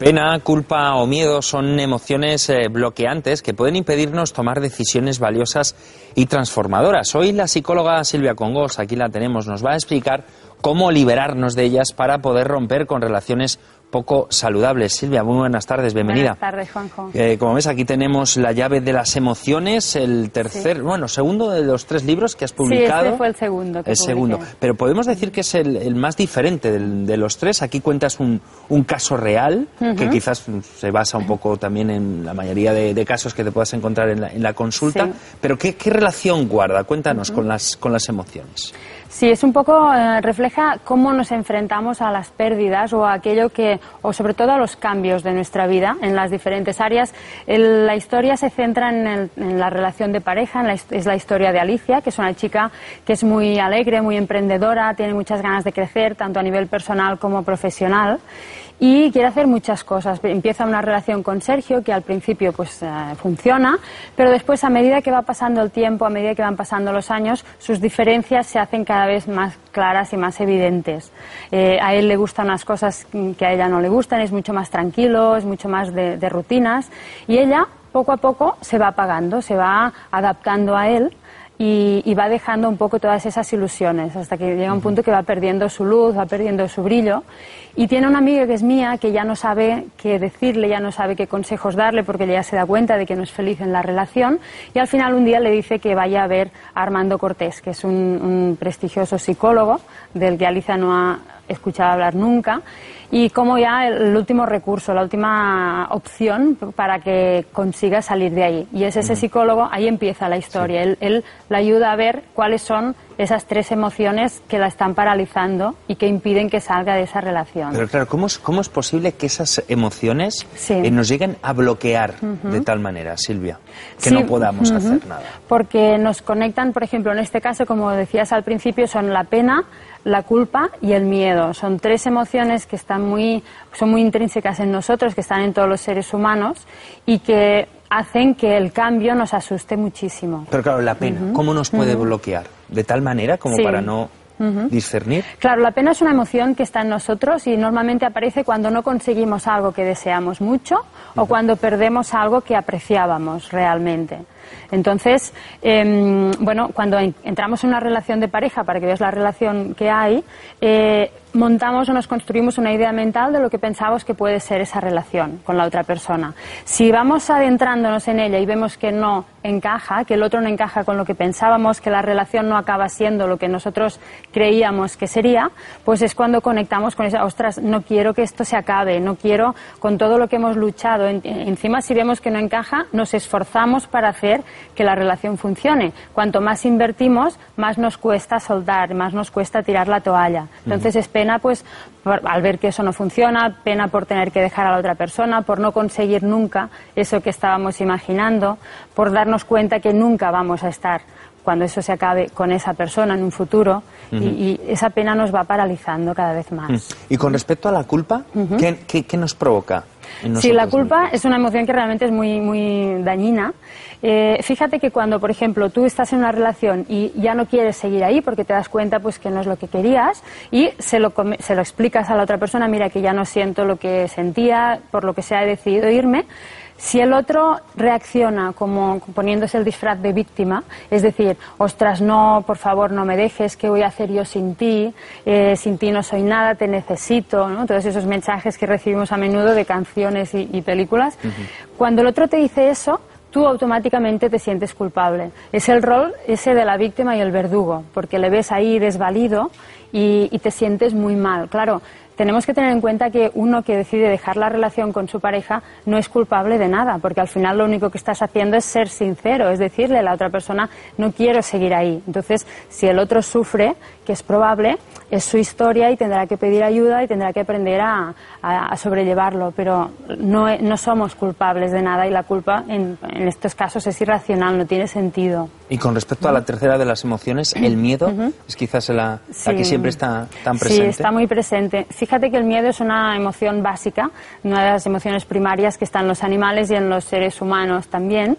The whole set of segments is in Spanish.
Pena, culpa o miedo son emociones eh, bloqueantes que pueden impedirnos tomar decisiones valiosas y transformadoras. Hoy la psicóloga Silvia Congos, aquí la tenemos, nos va a explicar cómo liberarnos de ellas para poder romper con relaciones poco saludables. Silvia, muy buenas tardes, bienvenida. Buenas tardes, Juanjo. Eh, como ves, aquí tenemos la llave de las emociones, el tercer, bueno, segundo de los tres libros que has publicado. Sí, este fue el segundo. Que el segundo. Pero podemos decir que es el, el más diferente del, de los tres. Aquí cuentas un, un caso real, que quizás se basa un poco también en la mayoría de, de casos que te puedas encontrar en la, en la consulta. Sí. Pero ¿qué, ¿qué, relación guarda? Cuéntanos con, las, con las emociones. Sí, es un poco, eh, refleja cómo nos enfrentamos a las pérdidas o a aquello que, o sobre todo a los cambios de nuestra vida en las diferentes áreas. La historia se centra en, el, la relación de pareja, en la, es la historia de Alicia, que es una chica que es muy alegre, muy emprendedora, tiene muchas ganas de crecer, tanto a nivel personal como profesional y quiere hacer muchas cosas. Empieza una relación con Sergio que al principio pues eh, funciona, pero después a medida que va pasando el tiempo, a medida que van pasando los años, sus diferencias se hacen cada vez más claras y más evidentes. Eh, a él le gustan unas cosas que a ella no le gustan, es mucho más tranquilo, es mucho más de, de rutinas y ella poco a poco se va apagando, se va adaptando a él y, y, va dejando un poco todas esas ilusiones hasta que llega un punto que va perdiendo su luz, va perdiendo su brillo. Y tiene una amiga que es mía que ya no sabe qué decirle, ya no sabe qué consejos darle porque ya se da cuenta de que no es feliz en la relación. Y al final un día le dice que vaya a ver a Armando Cortés, que es un, un prestigioso psicólogo del que Alicia no ha escuchado hablar nunca y como ya el último recurso, la última opción para que consiga salir de ahí. Y es ese psicólogo, ahí empieza la historia. Sí. Él, él la ayuda a ver cuáles son esas tres emociones que la están paralizando y que impiden que salga de esa relación. Pero claro, ¿cómo es, cómo es posible que esas emociones sí. eh, nos lleguen a bloquear uh -huh. de tal manera, Silvia, que sí. no podamos uh -huh. hacer nada? Porque nos conectan, por ejemplo, en este caso, como decías al principio, son la pena, la culpa y el miedo. Son tres emociones que están muy, son muy intrínsecas en nosotros, que están en todos los seres humanos y que hacen que el cambio nos asuste muchísimo. Pero claro, la pena, uh -huh. ¿cómo nos puede uh -huh. bloquear? ¿De tal manera como sí. para no Uh -huh. discernir? Claro, la pena es una emoción que está en nosotros y normalmente aparece cuando no conseguimos algo que deseamos mucho uh -huh. o cuando perdemos algo que apreciábamos realmente. Entonces, eh, bueno, cuando entramos en una relación de pareja, para que veas la relación que hay, eh, montamos o nos construimos una idea mental de lo que pensamos que puede ser esa relación con la otra persona. Si vamos adentrándonos en ella y vemos que no encaja, que el otro no encaja con lo que pensábamos, que la relación no acaba siendo lo que nosotros creíamos que sería, pues es cuando conectamos con esa, ostras, no quiero que esto se acabe, no quiero, con todo lo que hemos luchado, en, encima si vemos que no encaja, nos esforzamos para hacer que la relación funcione. Cuanto más invertimos, más nos cuesta soltar, más nos cuesta tirar la toalla. Entonces, uh -huh. Pena pues por, al ver que eso no funciona, pena por tener que dejar a la otra persona, por no conseguir nunca eso que estábamos imaginando, por darnos cuenta que nunca vamos a estar cuando eso se acabe con esa persona en un futuro uh -huh. y, y, esa pena nos va paralizando cada vez más. Uh -huh. Y con respecto a la culpa, uh -huh. ¿qué, qué, qué nos provoca? Sí, la culpa es una emoción que realmente es muy, muy dañina. Eh, fíjate que cuando, por ejemplo, tú estás en una relación y ya no quieres seguir ahí porque te das cuenta pues que no es lo que querías y se lo, se lo explicas a la otra persona, mira que ya no siento lo que sentía, por lo que sea he decidido irme, si el otro reacciona como poniéndose el disfraz de víctima, es decir, ostras, no, por favor, no me dejes, ¿qué voy a hacer yo sin ti? Eh, sin ti no soy nada, te necesito, ¿no? Todos esos mensajes que recibimos a menudo de canciones y, y películas. Uh -huh. Cuando el otro te dice eso, tú automáticamente te sientes culpable. Es el rol ese de la víctima y el verdugo, porque le ves ahí desvalido y, y te sientes muy mal. Claro, tenemos que tener en cuenta que uno que decide dejar la relación con su pareja no es culpable de nada, porque al final lo único que estás haciendo es ser sincero, es decirle a la otra persona no quiero seguir ahí. Entonces, si el otro sufre, que es probable, es su historia y tendrá que pedir ayuda y tendrá que aprender a, sobrellevarlo, pero no, no, somos culpables de nada y la culpa en, estos casos es irracional, no tiene sentido. Y con respecto a la tercera de las emociones, el miedo es quizás la, que siempre está tan presente. Sí, está muy presente. Fíjate que el miedo es una emoción básica, una de las emociones primarias que están en los animales y en los seres humanos también.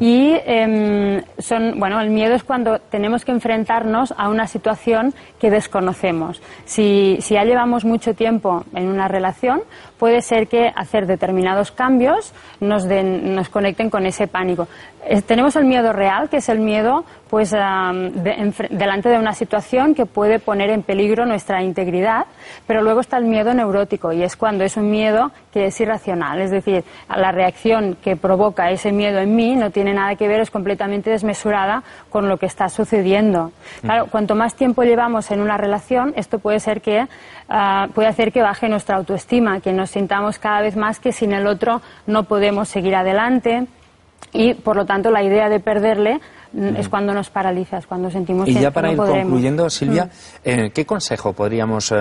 Y em, son, bueno, el miedo es cuando tenemos que enfrentarnos a una situación que desconocemos. Si, si ya llevamos mucho tiempo en una relación, puede ser que hacer determinados cambios nos, den, nos conecten con ese pánico. Eh, tenemos el miedo real, que es el miedo pues delante de una situación que puede poner en peligro nuestra integridad, pero luego está el miedo neurótico y es cuando es un miedo que es irracional, es decir, la reacción que provoca ese miedo en mí no tiene nada que ver, es completamente desmesurada con lo que está sucediendo. Claro, cuanto más tiempo llevamos en una relación, esto puede ser que ah, puede hacer que baje nuestra autoestima, que nos sintamos cada vez más que sin el otro no podemos seguir adelante y por lo tanto la idea de perderle mm, es cuando nos paraliza, es cuando sentimos y que ya para ir concluyendo, Silvia, mm. eh, ¿qué consejo podríamos eh,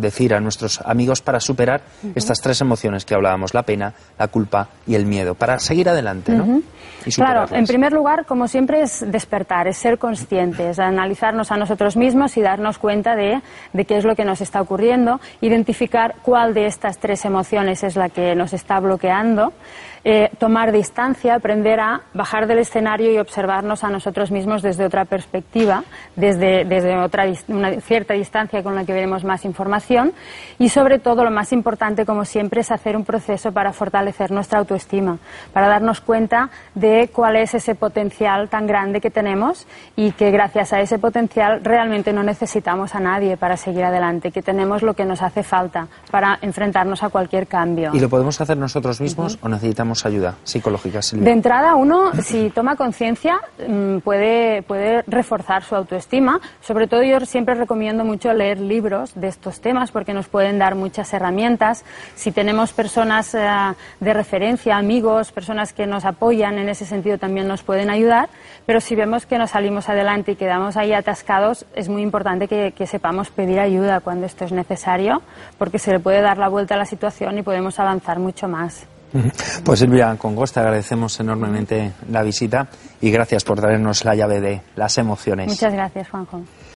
decir a nuestros amigos para superar estas tres emociones que hablábamos, la pena, la culpa y el miedo, para seguir adelante, ¿no? claro, en primer lugar, como siempre, es despertar, es ser conscientes, analizarnos a nosotros mismos y darnos cuenta de, de qué es lo que nos está ocurriendo, identificar cuál de estas tres emociones es la que nos está bloqueando. Eh, tomar distancia, aprender a bajar del escenario y observarnos a nosotros mismos desde otra perspectiva, desde, desde otra, una cierta distancia con la que veremos más información y sobre todo lo más importante, como siempre, es hacer un proceso para fortalecer nuestra autoestima, para darnos cuenta de cuál es ese potencial tan grande que tenemos y que gracias a ese potencial realmente no necesitamos a nadie para seguir adelante, que tenemos lo que nos hace falta para enfrentarnos a cualquier cambio. ¿Y lo podemos hacer nosotros mismos o necesitamos ayuda psicológica, De entrada, uno, si toma conciencia, puede, puede reforzar su autoestima. Sobre todo, yo siempre recomiendo mucho leer libros de estos temas porque nos pueden dar muchas herramientas. Si tenemos personas eh, de referencia, amigos, personas que nos apoyan en ese sentido, también nos pueden ayudar. Pero si vemos que nos salimos adelante y quedamos ahí atascados, es muy importante que, que sepamos pedir ayuda cuando esto es necesario, porque se le puede dar la vuelta a la situación y podemos avanzar mucho más. Pues Silvia Congos, te agradecemos enormemente la visita y gracias por traernos la llave de las emociones. Muchas gracias, Juanjo.